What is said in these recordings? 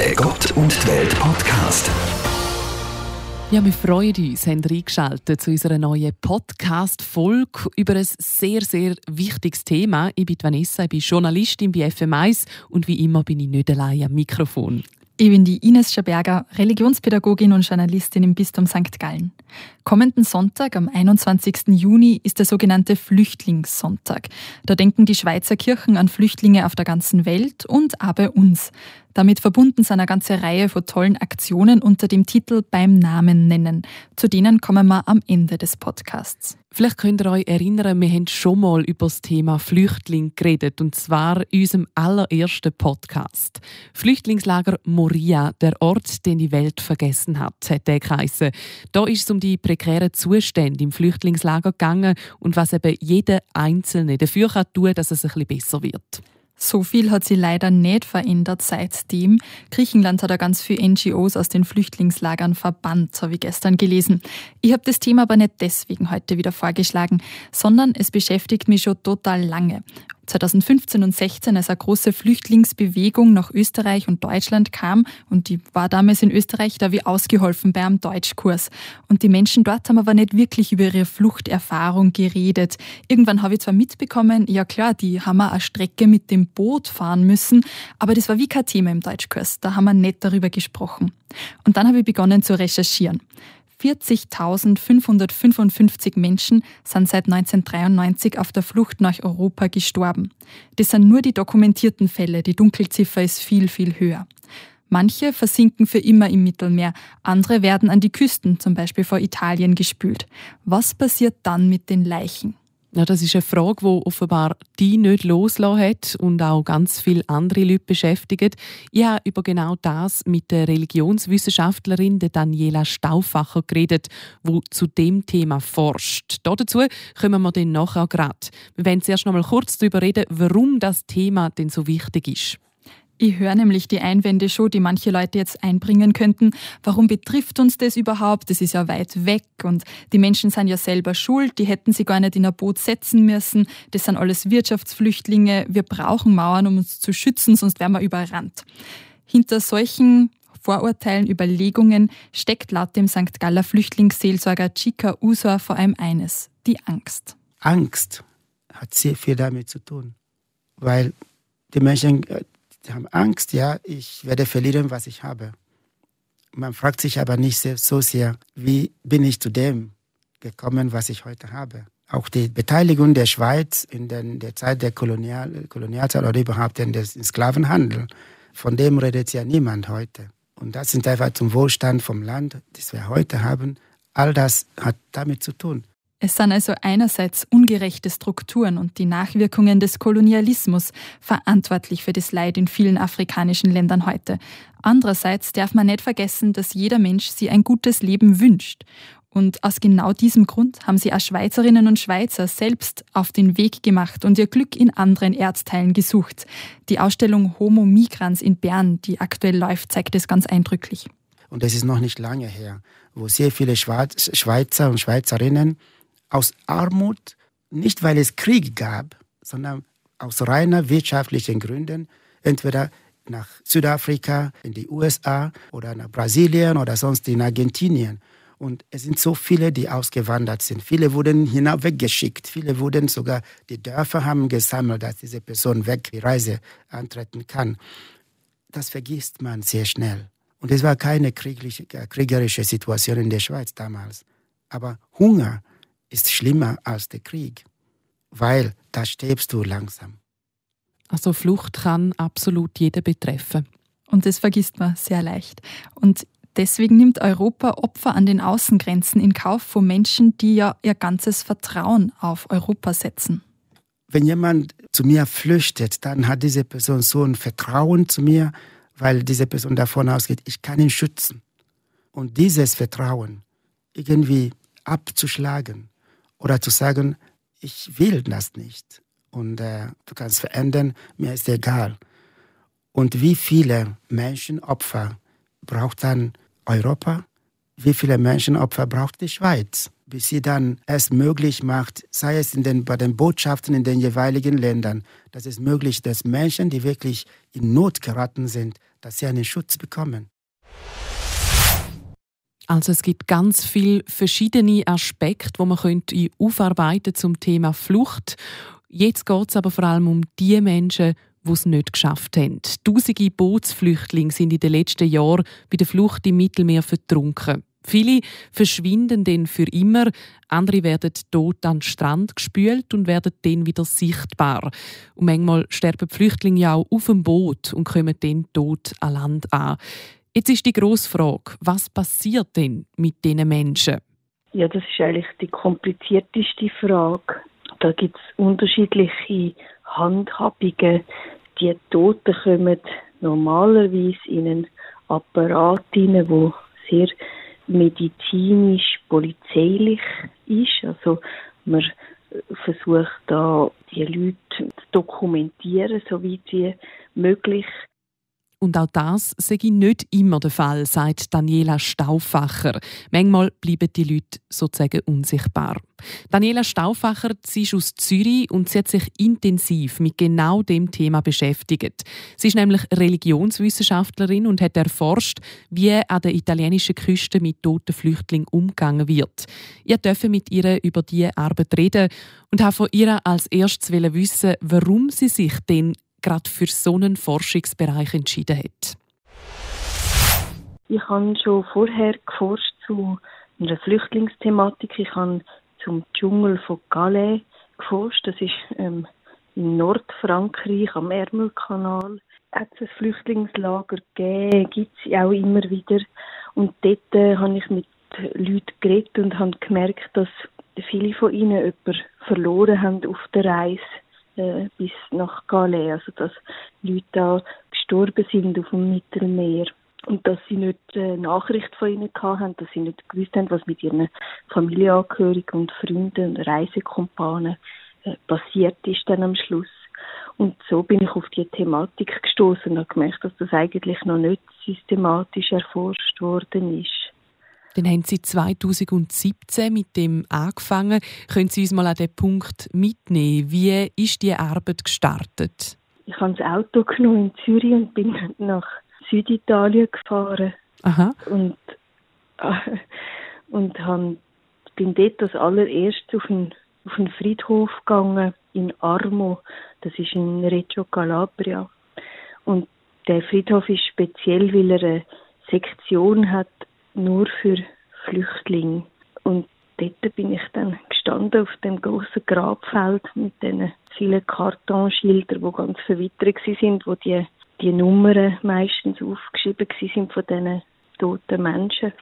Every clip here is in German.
Der Gott und die Welt Podcast. Ja, wir freuen uns, haben reingeschaltet zu unserer neuen Podcast-Folge über ein sehr, sehr wichtiges Thema. Ich bin Vanessa, ich bin Journalistin bei FM1 und wie immer bin ich nicht allein am Mikrofon. Ich bin die Ines Schaberger, Religionspädagogin und Journalistin im Bistum St. Gallen. Kommenden Sonntag, am 21. Juni, ist der sogenannte Flüchtlingssonntag. Da denken die Schweizer Kirchen an Flüchtlinge auf der ganzen Welt und bei uns. Damit verbunden sind eine ganze Reihe von tollen Aktionen unter dem Titel Beim Namen nennen. Zu denen kommen wir am Ende des Podcasts. Vielleicht könnt ihr euch erinnern, wir haben schon mal über das Thema Flüchtling geredet, und zwar in unserem allerersten Podcast. Flüchtlingslager Moria, der Ort, den die Welt vergessen hat, hat der geheissen. Da ist es um die prekären Zustände im Flüchtlingslager gegangen und was eben jeder Einzelne dafür kann tun, dass es ein bisschen besser wird. So viel hat sie leider nicht verändert seitdem. Griechenland hat ja ganz viele NGOs aus den Flüchtlingslagern verbannt, habe ich gestern gelesen. Ich habe das Thema aber nicht deswegen heute wieder vorgeschlagen, sondern es beschäftigt mich schon total lange. 2015 und 16, als eine große Flüchtlingsbewegung nach Österreich und Deutschland kam, und die war damals in Österreich, da wie ausgeholfen bei einem Deutschkurs. Und die Menschen dort haben aber nicht wirklich über ihre Fluchterfahrung geredet. Irgendwann habe ich zwar mitbekommen, ja klar, die haben eine Strecke mit dem Boot fahren müssen, aber das war wie kein Thema im Deutschkurs. Da haben wir nicht darüber gesprochen. Und dann habe ich begonnen zu recherchieren. 40.555 Menschen sind seit 1993 auf der Flucht nach Europa gestorben. Das sind nur die dokumentierten Fälle, die Dunkelziffer ist viel, viel höher. Manche versinken für immer im Mittelmeer, andere werden an die Küsten, zum Beispiel vor Italien, gespült. Was passiert dann mit den Leichen? Ja, das ist eine Frage, die offenbar die nicht loslassen hat und auch ganz viele andere Leute beschäftigt. Ich habe über genau das mit der Religionswissenschaftlerin Daniela Stauffacher geredet, die zu dem Thema forscht. Dazu kommen wir dann nachher gerade. Wir werden zuerst noch mal kurz darüber reden, warum das Thema denn so wichtig ist. Ich höre nämlich die Einwände schon, die manche Leute jetzt einbringen könnten. Warum betrifft uns das überhaupt? Das ist ja weit weg und die Menschen sind ja selber schuld, die hätten sie gar nicht in ein Boot setzen müssen. Das sind alles Wirtschaftsflüchtlinge. Wir brauchen Mauern, um uns zu schützen, sonst wären wir überrannt. Hinter solchen Vorurteilen, Überlegungen steckt laut dem St. Galler Flüchtlingsseelsorger Chica Usor vor allem eines, die Angst. Angst hat sehr viel damit zu tun, weil die Menschen die haben Angst, ja, ich werde verlieren, was ich habe. Man fragt sich aber nicht so sehr, wie bin ich zu dem gekommen, was ich heute habe. Auch die Beteiligung der Schweiz in der Zeit der Kolonial, Kolonialzeit oder überhaupt in den Sklavenhandel, von dem redet ja niemand heute. Und das sind einfach zum Wohlstand vom Land, das wir heute haben. All das hat damit zu tun. Es sind also einerseits ungerechte Strukturen und die Nachwirkungen des Kolonialismus verantwortlich für das Leid in vielen afrikanischen Ländern heute. Andererseits darf man nicht vergessen, dass jeder Mensch sich ein gutes Leben wünscht. Und aus genau diesem Grund haben sie auch Schweizerinnen und Schweizer selbst auf den Weg gemacht und ihr Glück in anderen Erdteilen gesucht. Die Ausstellung Homo Migrans in Bern, die aktuell läuft, zeigt es ganz eindrücklich. Und das ist noch nicht lange her, wo sehr viele Schweizer und Schweizerinnen aus Armut, nicht weil es Krieg gab, sondern aus reiner wirtschaftlichen Gründen, entweder nach Südafrika, in die USA oder nach Brasilien oder sonst in Argentinien. Und es sind so viele, die ausgewandert sind. Viele wurden hinauf. Viele wurden sogar, die Dörfer haben gesammelt, dass diese Person weg die Reise antreten kann. Das vergisst man sehr schnell. Und es war keine kriegerische Situation in der Schweiz damals. Aber Hunger ist schlimmer als der Krieg, weil da stirbst du langsam. Also Flucht kann absolut jeder betreffen. Und das vergisst man sehr leicht. Und deswegen nimmt Europa Opfer an den Außengrenzen in Kauf von Menschen, die ja ihr ganzes Vertrauen auf Europa setzen. Wenn jemand zu mir flüchtet, dann hat diese Person so ein Vertrauen zu mir, weil diese Person davon ausgeht, ich kann ihn schützen. Und dieses Vertrauen irgendwie abzuschlagen, oder zu sagen, ich will das nicht und äh, du kannst verändern, mir ist egal. Und wie viele Menschenopfer braucht dann Europa? Wie viele Menschenopfer braucht die Schweiz? Bis sie dann es möglich macht, sei es in den, bei den Botschaften in den jeweiligen Ländern, dass es möglich ist, dass Menschen, die wirklich in Not geraten sind, dass sie einen Schutz bekommen. Also es gibt ganz viele verschiedene Aspekte, wo man könnte aufarbeiten zum Thema Flucht. Jetzt geht es aber vor allem um die Menschen, die es nicht geschafft haben. Tausende Bootsflüchtlinge sind in den letzten Jahren bei der Flucht im Mittelmeer vertrunken. Viele verschwinden dann für immer, andere werden tot an den Strand gespült und werden dann wieder sichtbar. Und manchmal sterben die Flüchtlinge ja auch auf dem Boot und kommen dann tot an Land an. Jetzt ist die grosse Frage, was passiert denn mit diesen Menschen? Ja, das ist eigentlich die komplizierteste Frage. Da gibt es unterschiedliche Handhabungen. Die Toten kommen normalerweise in einen Apparat hinein, wo sehr medizinisch, polizeilich ist. Also man versucht da die Leute zu dokumentieren, soweit wie möglich. Und auch das sei nicht immer der Fall, sagt Daniela Stauffacher. Manchmal bleiben die Leute sozusagen unsichtbar. Daniela Stauffacher sie ist aus Zürich und sie hat sich intensiv mit genau dem Thema beschäftigt. Sie ist nämlich Religionswissenschaftlerin und hat erforscht, wie an der italienischen Küste mit toten Flüchtlingen umgegangen wird. Ich durfte mit ihr über diese Arbeit reden und habe von ihr als erstes wissen, warum sie sich denn gerade für so einen Forschungsbereich entschieden hat? Ich habe schon vorher geforscht zu einer Flüchtlingsthematik. Ich habe zum Dschungel von Calais geforscht. Das ist ähm, in Nordfrankreich am Ärmelkanal. Hat es ein Flüchtlingslager gegeben, gibt es auch immer wieder. Und dort äh, habe ich mit Leuten geredet und habe gemerkt, dass viele von ihnen jemanden verloren haben auf der Reise äh, bis nach Calais, also dass Leute da gestorben sind auf dem Mittelmeer und dass sie nicht äh, Nachricht von ihnen hatten, dass sie nicht gewusst haben, was mit ihren Familienangehörigen und Freunden und Reisekumpanen äh, passiert ist dann am Schluss. Und so bin ich auf die Thematik gestoßen und habe gemerkt, dass das eigentlich noch nicht systematisch erforscht worden ist. Dann haben Sie 2017 mit dem angefangen. Können Sie uns mal an den Punkt mitnehmen? Wie ist die Arbeit gestartet? Ich habe das Auto genommen in Zürich und bin nach Süditalien gefahren. Aha. Und, äh, und han, bin dort als allererstes auf einen, auf einen Friedhof gegangen in Armo. Das ist in Reggio Calabria. Und der Friedhof ist speziell, weil er eine Sektion hat nur für Flüchtlinge. Und dort bin ich dann gestanden auf dem großen Grabfeld mit den vielen Kartonschildern, die ganz verwittert sind, wo die, die Nummern meistens aufgeschrieben sind von diesen toten Menschen,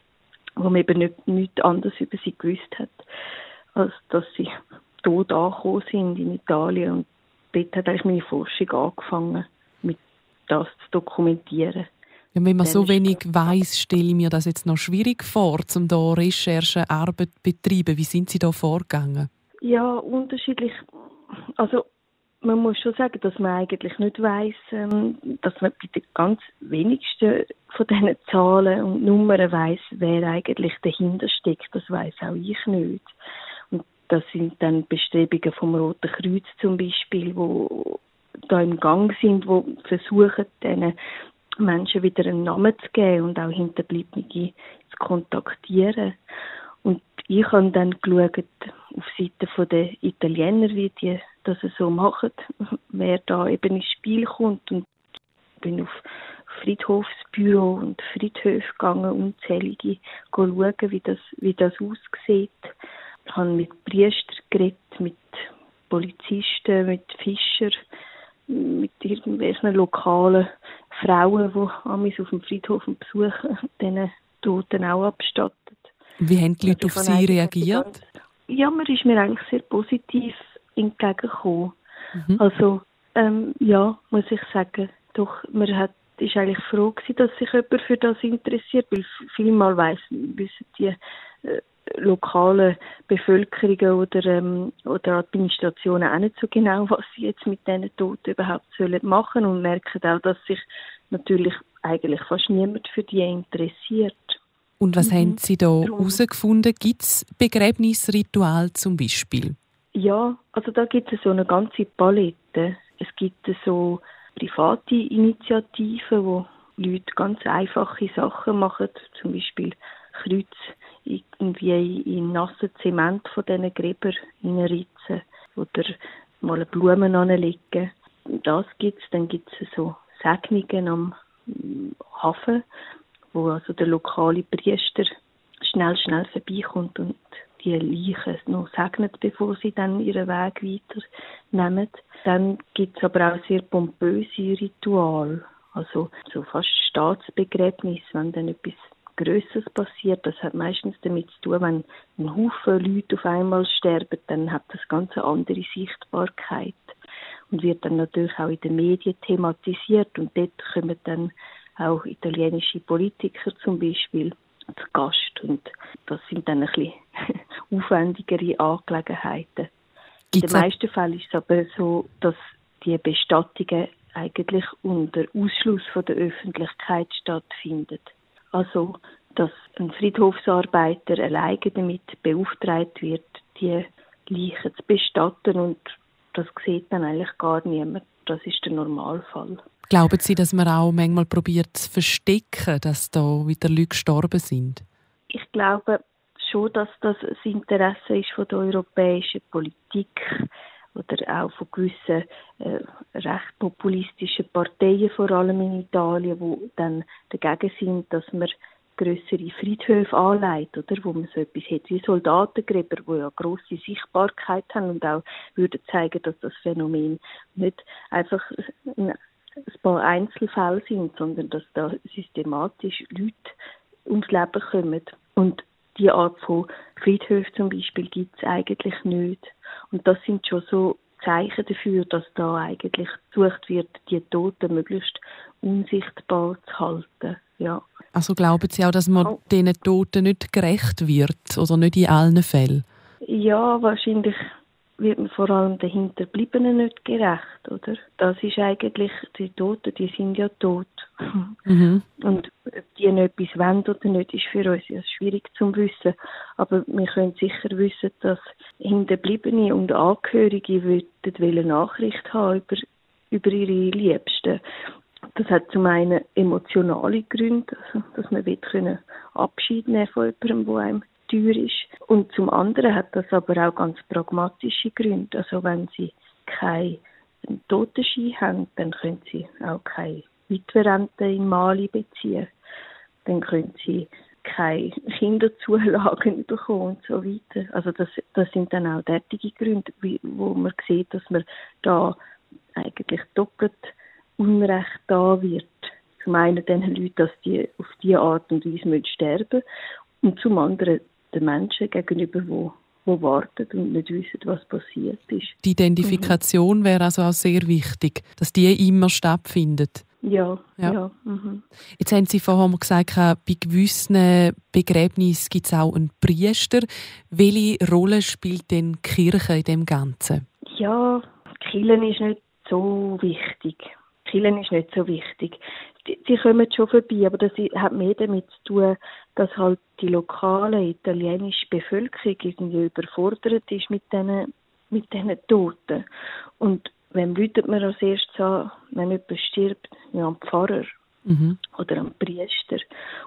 wo man eben nicht, nichts anderes über sie gewusst hat, als dass sie tot angekommen sind in Italien. Und dort hat eigentlich meine Forschung angefangen, mit das zu dokumentieren. Ja, wenn man so wenig weiß, stelle ich mir das jetzt noch schwierig vor, um da Recherchearbeit zu betreiben. Wie sind Sie da vorgegangen? Ja, unterschiedlich. Also man muss schon sagen, dass man eigentlich nicht weiß, ähm, dass man bei den ganz wenigsten von diesen Zahlen und Nummern weiß, wer eigentlich dahinter steckt. Das weiß auch ich nicht. Und das sind dann Bestrebungen vom Roten Kreuz zum Beispiel, wo da im Gang sind, wo versuchen, diesen Menschen wieder einen Namen zu geben und auch Hinterbliebene zu kontaktieren. Und ich habe dann geschaut, auf Seite der Italiener, wie die das so machen, wer da eben ins Spiel kommt und bin auf Friedhofsbüro und Friedhöfe gegangen, unzählige schauen, wie das, wie das aussieht. Ich habe mit Priestern geredet, mit Polizisten, mit Fischern, mit irgendwelchen lokalen Frauen, die mich auf dem Friedhof besuchen, diesen Toten auch abstattet. Wie haben die Leute auf Sie reagiert? Ja, man ist mir eigentlich sehr positiv entgegengekommen. Mhm. Also, ähm, ja, muss ich sagen, doch, man hat, ist eigentlich froh gewesen, dass sich jemand für das interessiert, weil vielmal weiss, wissen die äh, lokalen Bevölkerungen oder, ähm, oder Administrationen auch nicht so genau, was sie jetzt mit diesen Toten überhaupt sollen machen und merken auch, dass sich natürlich eigentlich fast niemand für die interessiert. Und was mhm. haben Sie da herausgefunden? Gibt es Begräbnisritual zum Beispiel? Ja, also da gibt es so eine ganze Palette. Es gibt so private Initiativen, wo Leute ganz einfache Sachen machen, zum Beispiel Kreuz irgendwie in nassen Zement von diesen Gräbern hineinritzen oder mal eine Blume anlegen. Das gibt es. Dann gibt es so Segnungen am Hafen, wo also der lokale Priester schnell, schnell vorbeikommt und die Leichen noch segnet, bevor sie dann ihren Weg weiternehmen. Dann gibt es aber auch sehr pompöse Rituale, also so fast Staatsbegräbnis, wenn dann etwas Größeres passiert. Das hat meistens damit zu tun, wenn ein Haufen Leute auf einmal sterben, dann hat das ganz eine andere Sichtbarkeit und wird dann natürlich auch in den Medien thematisiert und dort kommen dann auch italienische Politiker zum Beispiel zu Gast und das sind dann ein bisschen aufwendigere Angelegenheiten. In den meisten Fällen ist es aber so, dass die Bestattungen eigentlich unter Ausschluss von der Öffentlichkeit stattfinden. Also, dass ein Friedhofsarbeiter alleine damit beauftragt wird, die Leichen zu bestatten und das sieht dann eigentlich gar niemand. Das ist der Normalfall. Glauben Sie, dass man auch manchmal probiert zu verstecken, dass da wieder Leute gestorben sind? Ich glaube schon, dass das das Interesse ist von der europäischen Politik oder auch von gewissen äh, recht populistischen Parteien, vor allem in Italien, die dann dagegen sind, dass man größere Friedhöfe anlegt, oder, wo man so etwas hat wie Soldatengräber, die ja grosse Sichtbarkeit haben und auch würden zeigen, dass das Phänomen nicht einfach ein, ein paar Einzelfälle sind, sondern dass da systematisch Leute ums Leben kommen. Und die Art von Friedhöfen zum Beispiel gibt es eigentlich nicht. Und das sind schon so Zeichen dafür, dass da eigentlich gesucht wird, die Toten möglichst unsichtbar zu halten. Ja. Also glauben Sie auch, dass man oh. diesen Toten nicht gerecht wird oder nicht in allen Fällen? Ja, wahrscheinlich wird man vor allem den Hinterbliebenen nicht gerecht, oder? Das ist eigentlich, die Toten, die sind ja tot. Mhm. Und ob die noch etwas wollen oder nicht, ist für uns ja schwierig zu wissen. Aber wir können sicher wissen, dass Hinterbliebene und Angehörige wollen Nachricht haben über, über ihre Liebsten. Das hat zum einen emotionale Gründe, also, dass man will Abschied nehmen von jemandem, der einem teuer ist. Und zum anderen hat das aber auch ganz pragmatische Gründe. Also wenn Sie keinen Totenschein haben, dann können Sie auch keine Witwerrente in Mali beziehen. Dann können Sie keine Kinderzulagen bekommen und so weiter. Also das, das sind dann auch derartige Gründe, wo man sieht, dass man da eigentlich doppelt Unrecht da wird. Zum einen den Leuten, dass die auf diese Art und Weise sterben müssen und zum anderen den Menschen gegenüber, die die warten und nicht wissen, was passiert ist. Die Identifikation mhm. wäre also auch sehr wichtig, dass die immer stattfindet. Ja, ja. ja. Mhm. Jetzt haben Sie vorhin gesagt, bei gewissen Begräbnissen gibt es auch einen Priester. Welche Rolle spielt denn die Kirche in dem Ganzen? Ja, Kirche ist nicht so wichtig. Kirche ist nicht so wichtig die, kommen schon vorbei, aber das hat mehr damit zu tun, dass halt die lokale italienische Bevölkerung irgendwie überfordert ist mit diesen mit diesen Toten. Und wem läutet man als erstes an, wenn jemand stirbt? Ja, am Pfarrer mhm. oder am Priester.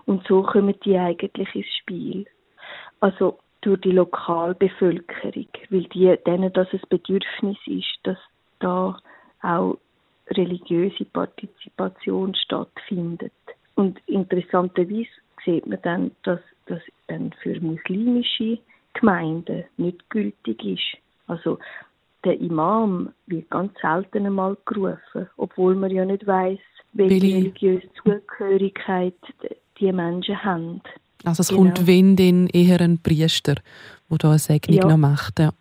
Und so kommen die eigentlich ins Spiel. Also durch die Lokalbevölkerung, weil die, denen das ein Bedürfnis ist, dass da auch religiöse Partizipation stattfindet. Und interessanterweise sieht man dann, dass das dann für muslimische Gemeinden nicht gültig ist. Also der Imam wird ganz selten einmal gerufen, obwohl man ja nicht weiß, welche religiöse Zugehörigkeit die Menschen haben. Also es genau. kommt wenn dann eher ein Priester, der da eine Segnung ja. noch macht. Ja.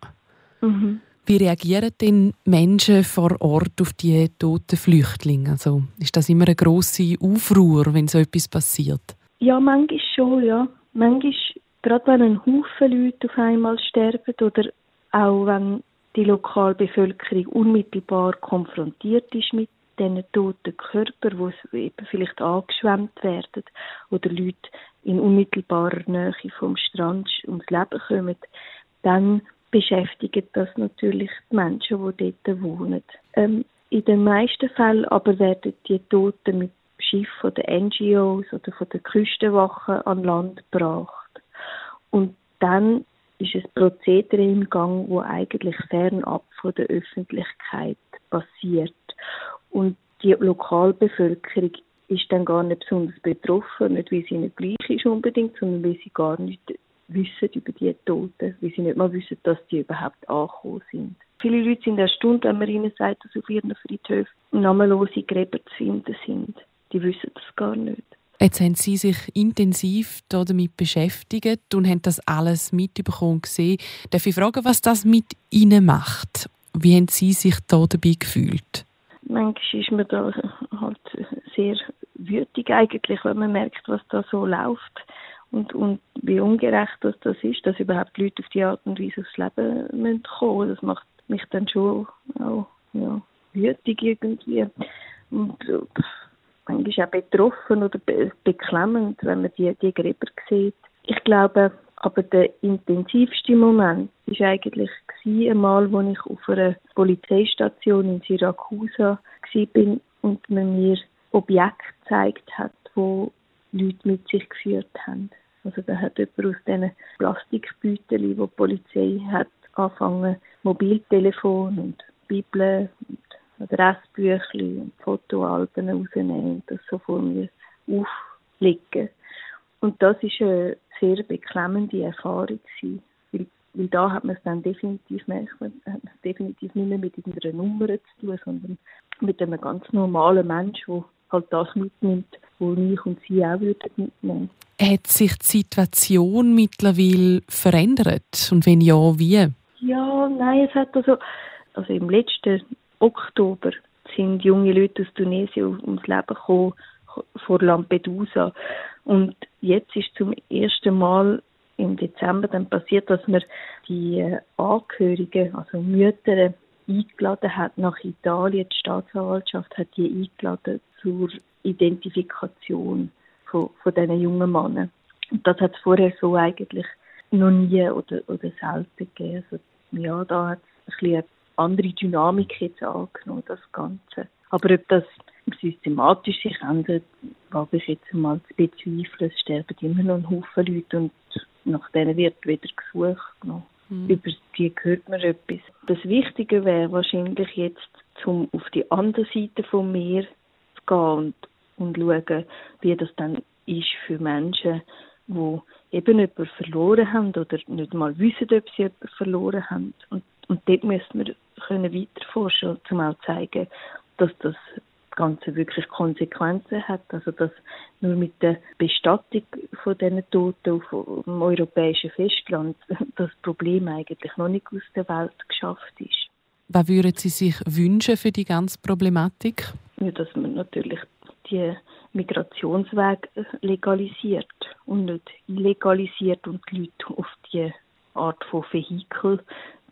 Mhm. Wie reagieren denn Menschen vor Ort auf die toten Flüchtlinge? Also ist das immer eine große Aufruhr, wenn so etwas passiert? Ja, manchmal schon, ja. Manchmal, gerade wenn ein Haufen Leute auf einmal sterben oder auch wenn die Lokalbevölkerung unmittelbar konfrontiert ist mit diesen toten Körpern, die eben vielleicht angeschwemmt werden oder Leute in unmittelbarer Nähe vom Strand ums Leben kommen, dann beschäftigt das natürlich die Menschen, die dort wohnen. Ähm, in den meisten Fällen aber werden die Toten mit Schiffe der NGOs oder von der Küstenwache an Land gebracht. Und dann ist ein Prozedere im Gang, wo eigentlich fernab von der Öffentlichkeit passiert. Und die Lokalbevölkerung ist dann gar nicht besonders betroffen, nicht weil sie nicht gleich ist unbedingt, sondern weil sie gar nicht wissen über die Toten, weil sie nicht mal wissen, dass die überhaupt angekommen sind. Viele Leute sind erstaunt, wenn man ihnen sagt, dass auf ihren Friedhöfen namenlose Gräber zu finden sind. Die wissen das gar nicht. Jetzt haben Sie sich intensiv damit beschäftigt und haben das alles mitbekommen gesehen. Darf ich fragen, was das mit Ihnen macht? Wie haben Sie sich da dabei gefühlt? Manchmal ist man da halt sehr wütig eigentlich, wenn man merkt, was da so läuft und, und wie ungerecht das, das ist, dass überhaupt Leute auf die Art und Weise aufs Leben müssen kommen. Das macht mich dann schon auch ja, wütig irgendwie. Und manchmal auch betroffen oder be beklemmend, wenn man die, die Gräber sieht. Ich glaube, aber der intensivste Moment war eigentlich einmal, als ich auf einer Polizeistation in Syrakusa war und man mir Objekte gezeigt hat, wo Leute mit sich geführt haben. Also da hat jemand aus diesen Plastikbeuteln, die die Polizei hat, angefangen, Mobiltelefon und Bibel und Adressbüchli und Fotoalben rausnehmen und das so vor mir auflegen. Und das ist eine sehr beklemmende Erfahrung gewesen, weil, weil da hat man es dann definitiv, merkt man, definitiv nicht mehr mit irgendeiner Nummer zu tun, sondern mit einem ganz normalen Mensch, der halt das mitnimmt, was ich und sie auch würden mitnehmen. Hat sich die Situation mittlerweile verändert? Und wenn ja, wie? Ja, nein, es hat also, also im letzten Oktober sind junge Leute aus Tunesien ums Leben gekommen vor Lampedusa. Und jetzt ist zum ersten Mal im Dezember dann passiert, dass man die äh, Angehörigen, also Mütter, eingeladen hat nach Italien. Die Staatsanwaltschaft hat die eingeladen zur Identifikation von, von diesen jungen Männern. Und das hat es vorher so eigentlich noch nie oder, oder selten gegeben. Also, ja, da hat es ein bisschen andere Dynamik jetzt angenommen, das Ganze. Aber ob das systematisch sich ändert, wage ich jetzt mal zu bezweifeln. Es sterben immer noch ein Haufen Leute und nach denen wird wieder gesucht. Noch. Mhm. Über die hört man etwas. Das Wichtige wäre wahrscheinlich jetzt, um auf die andere Seite vom Meer zu gehen und, und schauen, wie das dann ist für Menschen, die eben jemanden verloren haben oder nicht mal wissen, ob sie jemanden verloren haben. Und, und dort müssen wir können weiter forschen, um auch zu zeigen, dass das Ganze wirklich Konsequenzen hat. Also dass nur mit der Bestattung von diesen Toten auf dem europäischen Festland das Problem eigentlich noch nicht aus der Welt geschafft ist. Was würden Sie sich wünschen für die ganze Problematik? Ja, dass man natürlich die Migrationsweg legalisiert und nicht illegalisiert und die Leute auf die Art von Vehikel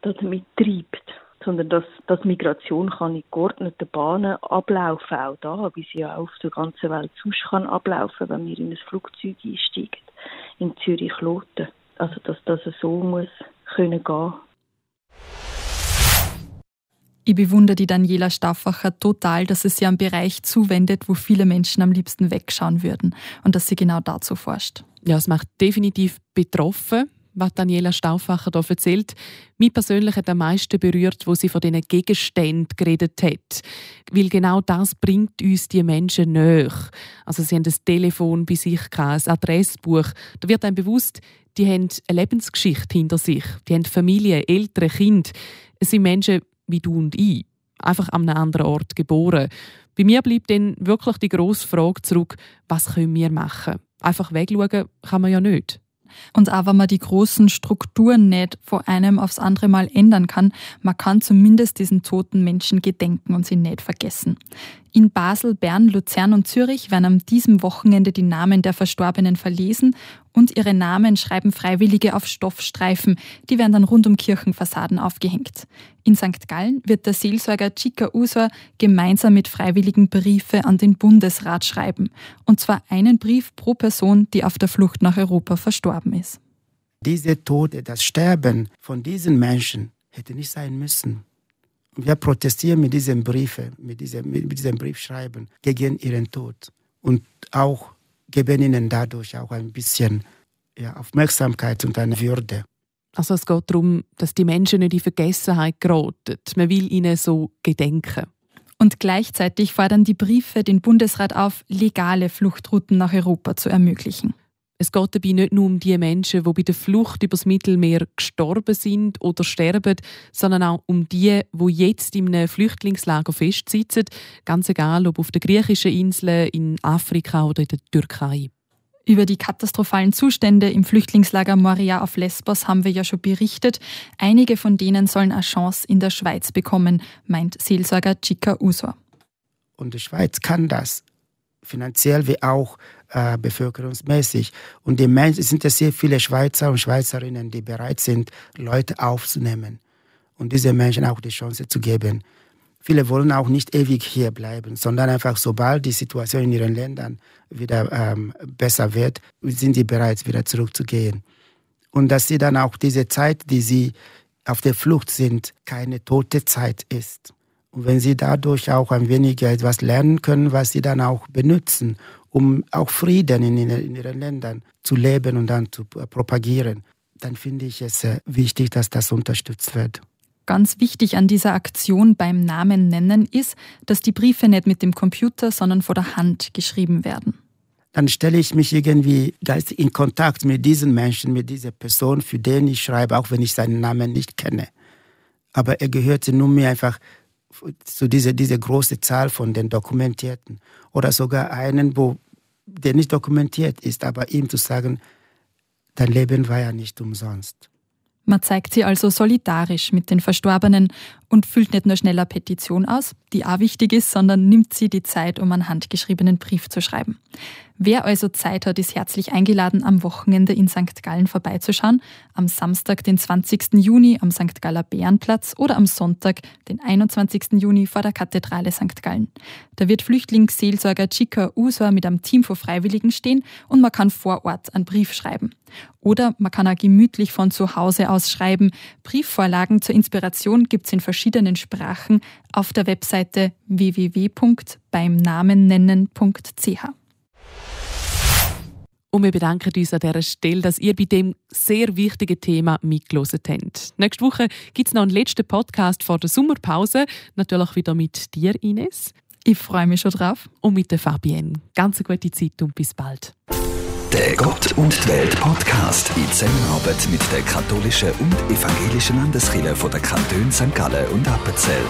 damit treibt sondern dass, dass Migration kann in geordneten Bahnen ablaufen, auch da, wie sie ja auf der ganzen Welt sonst kann ablaufen, wenn wir in ein Flugzeug einsteigen, in Zürich-Loten. Also, dass das so muss können gehen. Ich bewundere die Daniela Stauffacher total, dass sie sich einem Bereich zuwendet, wo viele Menschen am liebsten wegschauen würden und dass sie genau dazu forscht. Ja, es macht definitiv betroffen was Daniela Stauffacher hier erzählt. Mich persönlich hat am meisten berührt, wo sie von diesen Gegenständen geredet hat. Weil genau das bringt uns die Menschen näher. Also sie haben ein Telefon bei sich, ein Adressbuch. Da wird einem bewusst, die haben eine Lebensgeschichte hinter sich. Die haben Familie, Eltern, Kinder. Es sind Menschen wie du und ich. Einfach an einem anderen Ort geboren. Bei mir bleibt dann wirklich die grosse Frage zurück, was können wir machen? Einfach wegschauen kann man ja nicht. Und auch wenn man die großen Strukturen nicht von einem aufs andere Mal ändern kann, man kann zumindest diesen toten Menschen gedenken und sie nicht vergessen. In Basel, Bern, Luzern und Zürich werden am diesem Wochenende die Namen der Verstorbenen verlesen und ihre Namen schreiben Freiwillige auf Stoffstreifen. Die werden dann rund um Kirchenfassaden aufgehängt. In St. Gallen wird der Seelsorger Chica Usor gemeinsam mit Freiwilligen Briefe an den Bundesrat schreiben. Und zwar einen Brief pro Person, die auf der Flucht nach Europa verstorben ist. Diese Tode, das Sterben von diesen Menschen hätte nicht sein müssen. Wir protestieren mit diesem Brief, mit diesem, mit diesem Briefschreiben gegen ihren Tod. und auch geben ihnen dadurch auch ein bisschen ja, Aufmerksamkeit und eine Würde. Also es geht darum, dass die Menschen nicht in Vergessenheit geraten. Man will ihnen so gedenken. Und gleichzeitig fordern die Briefe den Bundesrat auf, legale Fluchtrouten nach Europa zu ermöglichen. Es geht dabei nicht nur um die Menschen, die bei der Flucht übers Mittelmeer gestorben sind oder sterben, sondern auch um die, die jetzt in einem Flüchtlingslager festsitzen, ganz egal ob auf den griechischen Inseln, in Afrika oder in der Türkei. Über die katastrophalen Zustände im Flüchtlingslager Moria auf Lesbos haben wir ja schon berichtet. Einige von denen sollen eine Chance in der Schweiz bekommen, meint Seelsorger Chica Usor. Und die Schweiz kann das, finanziell wie auch äh, bevölkerungsmäßig. Und die Menschen, es sind ja sehr viele Schweizer und Schweizerinnen, die bereit sind, Leute aufzunehmen und diese Menschen auch die Chance zu geben. Viele wollen auch nicht ewig hier bleiben, sondern einfach sobald die Situation in ihren Ländern wieder ähm, besser wird, sind sie bereit, wieder zurückzugehen. Und dass sie dann auch diese Zeit, die sie auf der Flucht sind, keine tote Zeit ist. Und wenn sie dadurch auch ein wenig etwas lernen können, was sie dann auch benutzen, um auch Frieden in, in ihren Ländern zu leben und dann zu propagieren, dann finde ich es äh, wichtig, dass das unterstützt wird. Ganz wichtig an dieser Aktion beim Namen nennen ist, dass die Briefe nicht mit dem Computer, sondern vor der Hand geschrieben werden. Dann stelle ich mich irgendwie geistig in Kontakt mit diesen Menschen, mit dieser Person, für den ich schreibe, auch wenn ich seinen Namen nicht kenne. Aber er gehörte nun mir einfach zu dieser, dieser großen Zahl von den Dokumentierten. Oder sogar einen, wo, der nicht dokumentiert ist, aber ihm zu sagen, dein Leben war ja nicht umsonst. Man zeigt sie also solidarisch mit den Verstorbenen und füllt nicht nur schneller Petition aus, die auch wichtig ist, sondern nimmt sie die Zeit, um einen handgeschriebenen Brief zu schreiben. Wer also Zeit hat, ist herzlich eingeladen, am Wochenende in St. Gallen vorbeizuschauen. Am Samstag, den 20. Juni am St. Galler Bärenplatz oder am Sonntag, den 21. Juni vor der Kathedrale St. Gallen. Da wird Flüchtlingsseelsorger Chica Usor mit einem Team von Freiwilligen stehen und man kann vor Ort einen Brief schreiben. Oder man kann auch gemütlich von zu Hause aus schreiben. Briefvorlagen zur Inspiration gibt es in verschiedenen Sprachen auf der Webseite www.beimnamennennen.ch. Und wir bedanken uns an dieser Stelle, dass ihr bei dem sehr wichtigen Thema mitgelesen habt. Nächste Woche gibt es noch einen letzten Podcast vor der Sommerpause. Natürlich wieder mit dir, Ines. Ich freue mich schon drauf. Und mit der Fabienne. Ganz eine gute Zeit und bis bald. Der Gott und die Welt Podcast in Zusammenarbeit mit der katholischen und evangelischen Landeskirche von der Kanton St. Gallen und Appenzell.